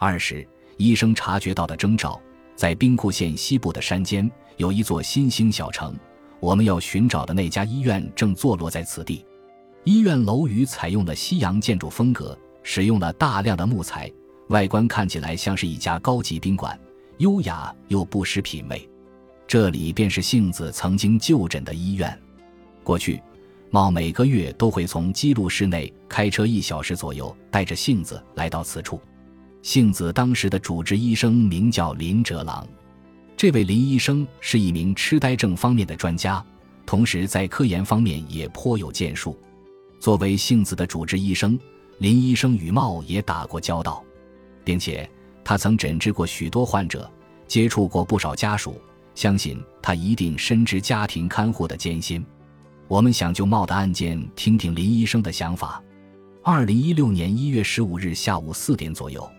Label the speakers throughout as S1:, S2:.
S1: 二是医生察觉到的征兆，在兵库县西部的山间有一座新兴小城，我们要寻找的那家医院正坐落在此地。医院楼宇采用了西洋建筑风格，使用了大量的木材，外观看起来像是一家高级宾馆，优雅又不失品味。这里便是杏子曾经就诊的医院。过去，茂每个月都会从基路市内开车一小时左右，带着杏子来到此处。杏子当时的主治医生名叫林哲郎，这位林医生是一名痴呆症方面的专家，同时在科研方面也颇有建树。作为杏子的主治医生，林医生与茂也打过交道，并且他曾诊治过许多患者，接触过不少家属，相信他一定深知家庭看护的艰辛。我们想就茂的案件听听林医生的想法。二零一六年一月十五日下午四点左右，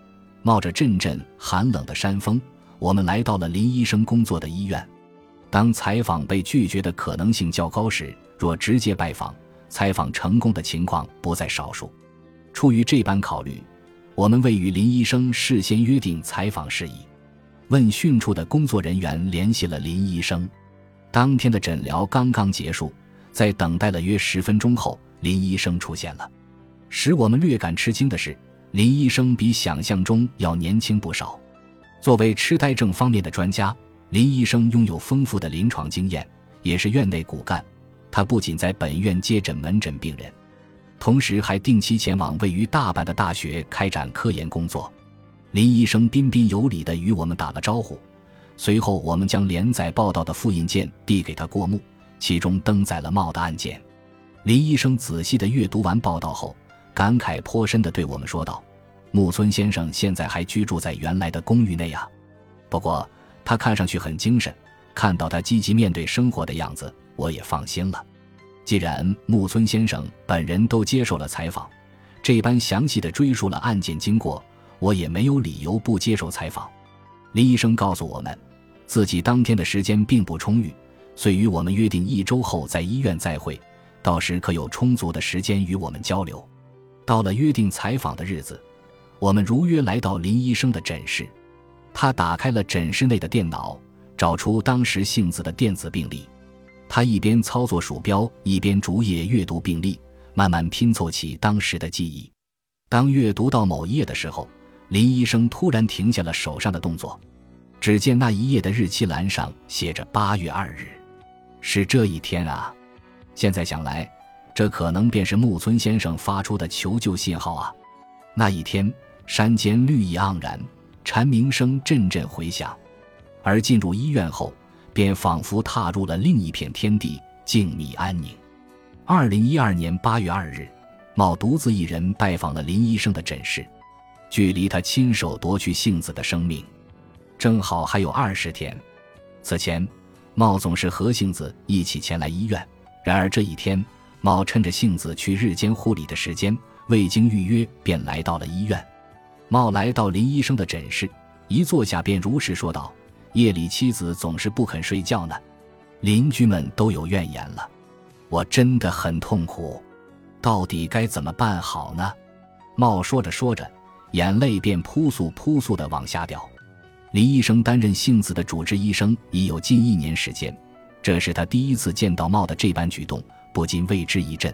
S1: 冒着阵阵寒冷的山风，我们来到了林医生工作的医院。当采访被拒绝的可能性较高时，若直接拜访。采访成功的情况不在少数。出于这般考虑，我们未与林医生事先约定采访事宜。问讯处的工作人员联系了林医生。当天的诊疗刚刚结束，在等待了约十分钟后，林医生出现了。使我们略感吃惊的是，林医生比想象中要年轻不少。作为痴呆症方面的专家，林医生拥有丰富的临床经验，也是院内骨干。他不仅在本院接诊门诊病人，同时还定期前往位于大阪的大学开展科研工作。林医生彬彬有礼地与我们打了招呼，随后我们将连载报道的复印件递给他过目，其中登载了茂的案件。林医生仔细地阅读完报道后，感慨颇深地对我们说道：“木村先生现在还居住在原来的公寓内啊，不过他看上去很精神，看到他积极面对生活的样子。”我也放心了。既然木村先生本人都接受了采访，这般详细的追述了案件经过，我也没有理由不接受采访。林医生告诉我们，自己当天的时间并不充裕，遂与我们约定一周后在医院再会，到时可有充足的时间与我们交流。到了约定采访的日子，我们如约来到林医生的诊室。他打开了诊室内的电脑，找出当时杏子的电子病历。他一边操作鼠标，一边逐页阅读病历，慢慢拼凑起当时的记忆。当阅读到某一页的时候，林医生突然停下了手上的动作。只见那一页的日期栏上写着八月二日，是这一天啊！现在想来，这可能便是木村先生发出的求救信号啊！那一天，山间绿意盎然，蝉鸣声阵阵回响，而进入医院后。便仿佛踏入了另一片天地，静谧安宁。二零一二年八月二日，茂独自一人拜访了林医生的诊室。距离他亲手夺去杏子的生命，正好还有二十天。此前，茂总是和杏子一起前来医院。然而这一天，茂趁着杏子去日间护理的时间，未经预约便来到了医院。茂来到林医生的诊室，一坐下便如实说道。夜里妻子总是不肯睡觉呢，邻居们都有怨言了，我真的很痛苦，到底该怎么办好呢？茂说着说着，眼泪便扑簌扑簌的往下掉。林医生担任杏子的主治医生已有近一年时间，这是他第一次见到茂的这般举动，不禁为之一振。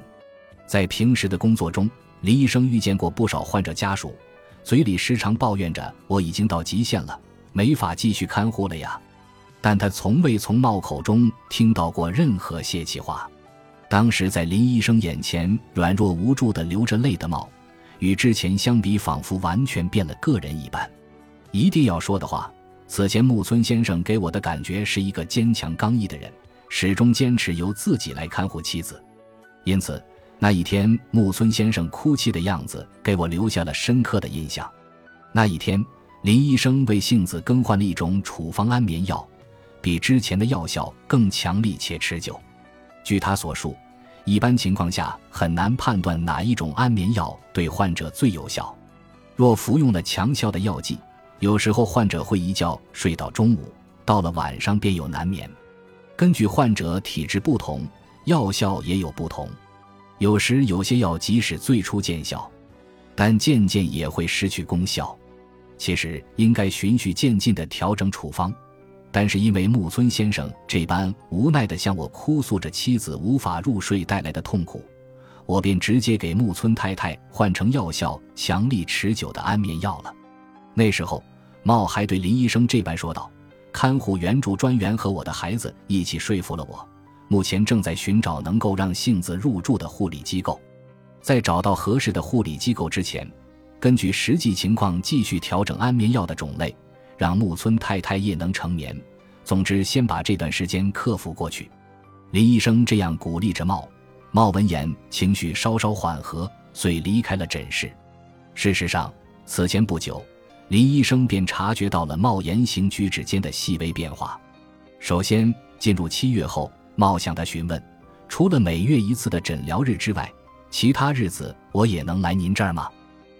S1: 在平时的工作中，林医生遇见过不少患者家属，嘴里时常抱怨着我已经到极限了。没法继续看护了呀，但他从未从茂口中听到过任何泄气话。当时在林医生眼前软弱无助的流着泪的茂，与之前相比，仿佛完全变了个人一般。一定要说的话，此前木村先生给我的感觉是一个坚强刚毅的人，始终坚持由自己来看护妻子。因此，那一天木村先生哭泣的样子给我留下了深刻的印象。那一天。林医生为杏子更换了一种处方安眠药，比之前的药效更强力且持久。据他所述，一般情况下很难判断哪一种安眠药对患者最有效。若服用了强效的药剂，有时候患者会一觉睡到中午，到了晚上便有难眠。根据患者体质不同，药效也有不同。有时有些药即使最初见效，但渐渐也会失去功效。其实应该循序渐进地调整处方，但是因为木村先生这般无奈地向我哭诉着妻子无法入睡带来的痛苦，我便直接给木村太太换成药效强力持久的安眠药了。那时候，茂还对林医生这般说道：“看护援助专员和我的孩子一起说服了我，目前正在寻找能够让杏子入住的护理机构，在找到合适的护理机构之前。”根据实际情况继续调整安眠药的种类，让木村太太夜能成眠。总之，先把这段时间克服过去。林医生这样鼓励着茂。茂闻言，情绪稍稍缓和，遂离开了诊室。事实上，此前不久，林医生便察觉到了茂言行举止间的细微变化。首先，进入七月后，茂向他询问：除了每月一次的诊疗日之外，其他日子我也能来您这儿吗？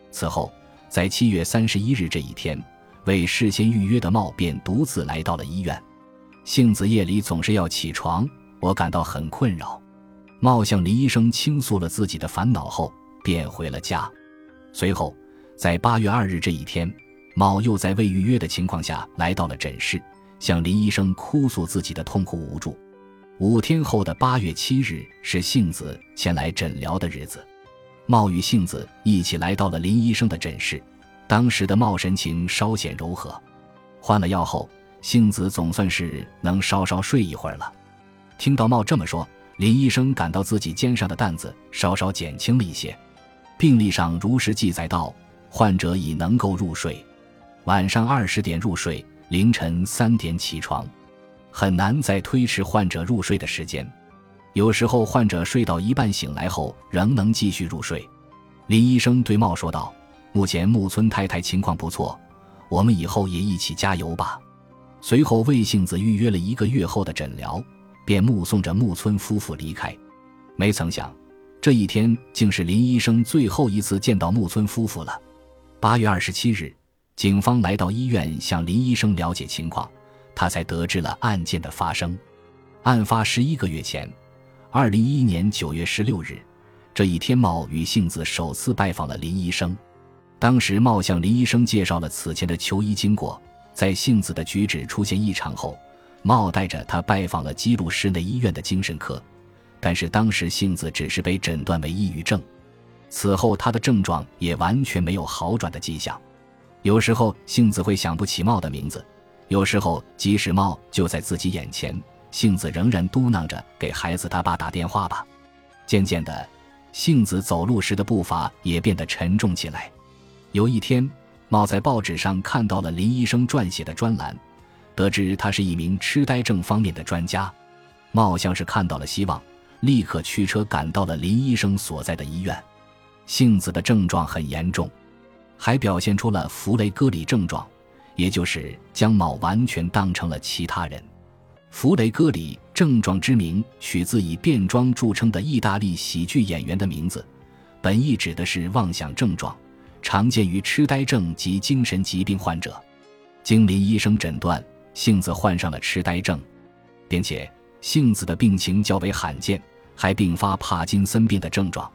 S1: 此后，在七月三十一日这一天，为事先预约的茂便独自来到了医院。杏子夜里总是要起床，我感到很困扰。茂向林医生倾诉了自己的烦恼后，便回了家。随后，在八月二日这一天，茂又在未预约的情况下来到了诊室，向林医生哭诉自己的痛苦无助。五天后的八月七日是杏子前来诊疗的日子。茂与杏子一起来到了林医生的诊室，当时的茂神情稍显柔和。换了药后，杏子总算是能稍稍睡一会儿了。听到茂这么说，林医生感到自己肩上的担子稍稍减轻了一些。病历上如实记载道，患者已能够入睡，晚上二十点入睡，凌晨三点起床，很难再推迟患者入睡的时间。有时候患者睡到一半醒来后仍能继续入睡，林医生对茂说道：“目前木村太太情况不错，我们以后也一起加油吧。”随后魏杏子预约了一个月后的诊疗，便目送着木村夫妇离开。没曾想，这一天竟是林医生最后一次见到木村夫妇了。八月二十七日，警方来到医院向林医生了解情况，他才得知了案件的发生。案发十一个月前。二零一一年九月十六日，这一天，茂与杏子首次拜访了林医生。当时，茂向林医生介绍了此前的求医经过。在杏子的举止出现异常后，茂带着他拜访了基鲁市内医院的精神科。但是，当时杏子只是被诊断为抑郁症。此后，他的症状也完全没有好转的迹象。有时候，杏子会想不起茂的名字；有时候，即使茂就在自己眼前。杏子仍然嘟囔着给孩子他爸打电话吧。渐渐的，杏子走路时的步伐也变得沉重起来。有一天，茂在报纸上看到了林医生撰写的专栏，得知他是一名痴呆症方面的专家。茂像是看到了希望，立刻驱车赶到了林医生所在的医院。杏子的症状很严重，还表现出了弗雷戈里症状，也就是将茂完全当成了其他人。弗雷戈里症状之名取自以变装著称的意大利喜剧演员的名字，本意指的是妄想症状，常见于痴呆症及精神疾病患者。经林医生诊断，杏子患上了痴呆症，并且杏子的病情较为罕见，还并发帕金森病的症状。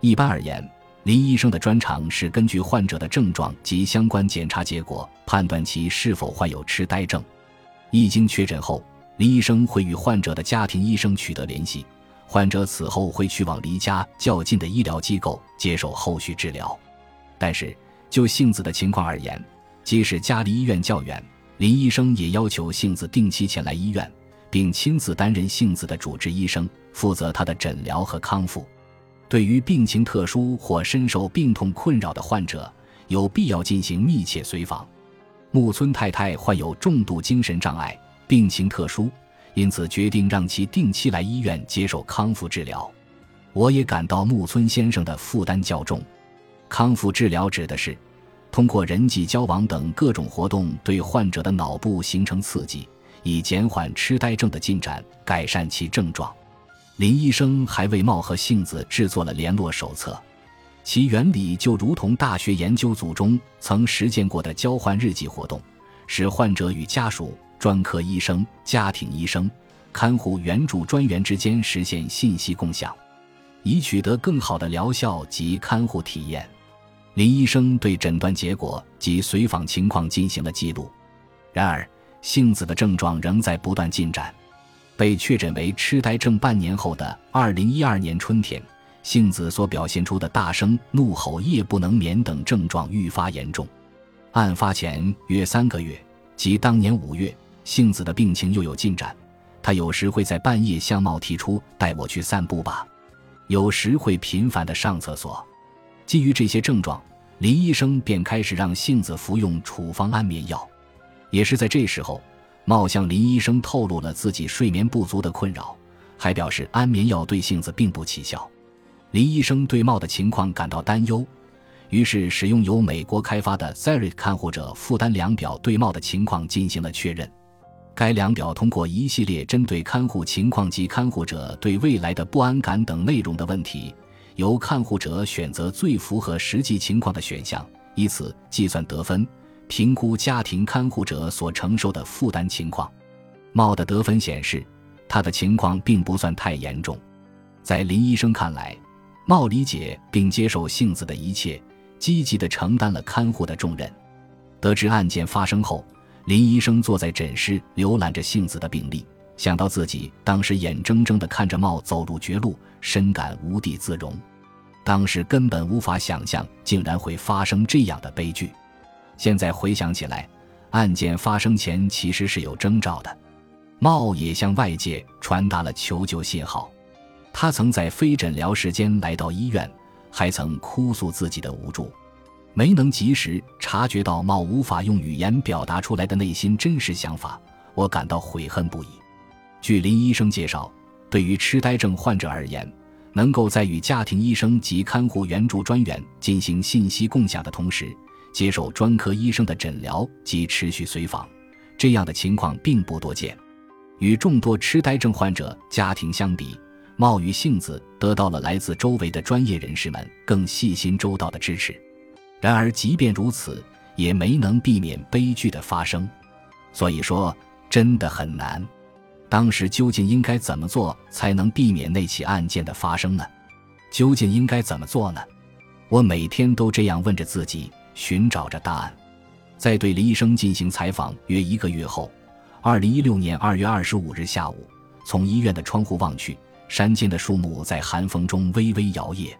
S1: 一般而言，林医生的专长是根据患者的症状及相关检查结果，判断其是否患有痴呆症。一经确诊后，林医生会与患者的家庭医生取得联系，患者此后会去往离家较近的医疗机构接受后续治疗。但是就杏子的情况而言，即使家离医院较远，林医生也要求杏子定期前来医院，并亲自担任杏子的主治医生，负责他的诊疗和康复。对于病情特殊或深受病痛困扰的患者，有必要进行密切随访。木村太太患有重度精神障碍。病情特殊，因此决定让其定期来医院接受康复治疗。我也感到木村先生的负担较重。康复治疗指的是通过人际交往等各种活动对患者的脑部形成刺激，以减缓痴呆症的进展，改善其症状。林医生还为茂和杏子制作了联络手册，其原理就如同大学研究组中曾实践过的交换日记活动，使患者与家属。专科医生、家庭医生、看护援助专员之间实现信息共享，以取得更好的疗效及看护体验。林医生对诊断结果及随访情况进行了记录。然而，杏子的症状仍在不断进展。被确诊为痴呆症半年后的二零一二年春天，杏子所表现出的大声怒吼、夜不能眠等症状愈发严重。案发前约三个月，即当年五月，杏子的病情又有进展。她有时会在半夜向茂提出带我去散步吧，有时会频繁地上厕所。基于这些症状，林医生便开始让杏子服用处方安眠药。也是在这时候，茂向林医生透露了自己睡眠不足的困扰，还表示安眠药对性子并不起效。林医生对茂的情况感到担忧，于是使用由美国开发的 Zeri 看护者负担量表对茂的情况进行了确认。该量表通过一系列针对看护情况及看护者对未来的不安感等内容的问题，由看护者选择最符合实际情况的选项，以此计算得分，评估家庭看护者所承受的负担情况。茂的得分显示，他的情况并不算太严重。在林医生看来，茂理解并接受杏子的一切，积极地承担了看护的重任。得知案件发生后。林医生坐在诊室，浏览着杏子的病历，想到自己当时眼睁睁地看着茂走入绝路，深感无地自容。当时根本无法想象，竟然会发生这样的悲剧。现在回想起来，案件发生前其实是有征兆的。茂也向外界传达了求救信号。他曾在非诊疗时间来到医院，还曾哭诉自己的无助。没能及时察觉到茂无法用语言表达出来的内心真实想法，我感到悔恨不已。据林医生介绍，对于痴呆症患者而言，能够在与家庭医生及看护援助专员进行信息共享的同时，接受专科医生的诊疗及持续随访，这样的情况并不多见。与众多痴呆症患者家庭相比，茂与杏子得到了来自周围的专业人士们更细心周到的支持。然而，即便如此，也没能避免悲剧的发生。所以说，真的很难。当时究竟应该怎么做才能避免那起案件的发生呢？究竟应该怎么做呢？我每天都这样问着自己，寻找着答案。在对林医生进行采访约一个月后，二零一六年二月二十五日下午，从医院的窗户望去，山间的树木在寒风中微微摇曳。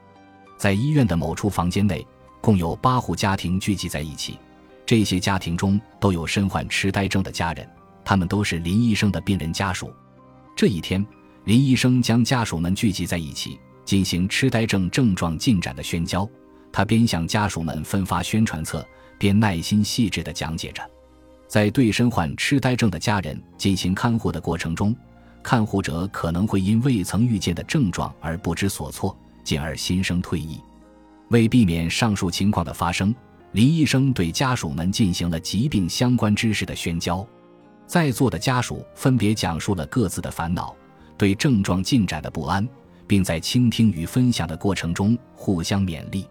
S1: 在医院的某处房间内。共有八户家庭聚集在一起，这些家庭中都有身患痴呆症的家人，他们都是林医生的病人家属。这一天，林医生将家属们聚集在一起，进行痴呆症症状进展的宣教。他边向家属们分发宣传册，边耐心细致地讲解着。在对身患痴呆症的家人进行看护的过程中，看护者可能会因未曾遇见的症状而不知所措，进而心生退意。为避免上述情况的发生，林医生对家属们进行了疾病相关知识的宣教。在座的家属分别讲述了各自的烦恼、对症状进展的不安，并在倾听与分享的过程中互相勉励。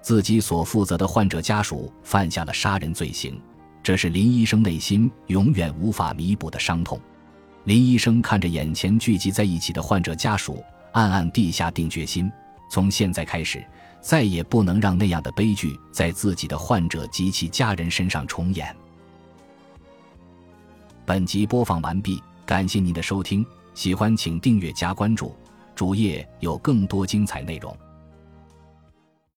S1: 自己所负责的患者家属犯下了杀人罪行，这是林医生内心永远无法弥补的伤痛。林医生看着眼前聚集在一起的患者家属，暗暗地下定决心：从现在开始。再也不能让那样的悲剧在自己的患者及其家人身上重演。本集播放完毕，感谢您的收听，喜欢请订阅加关注，主页有更多精彩内容。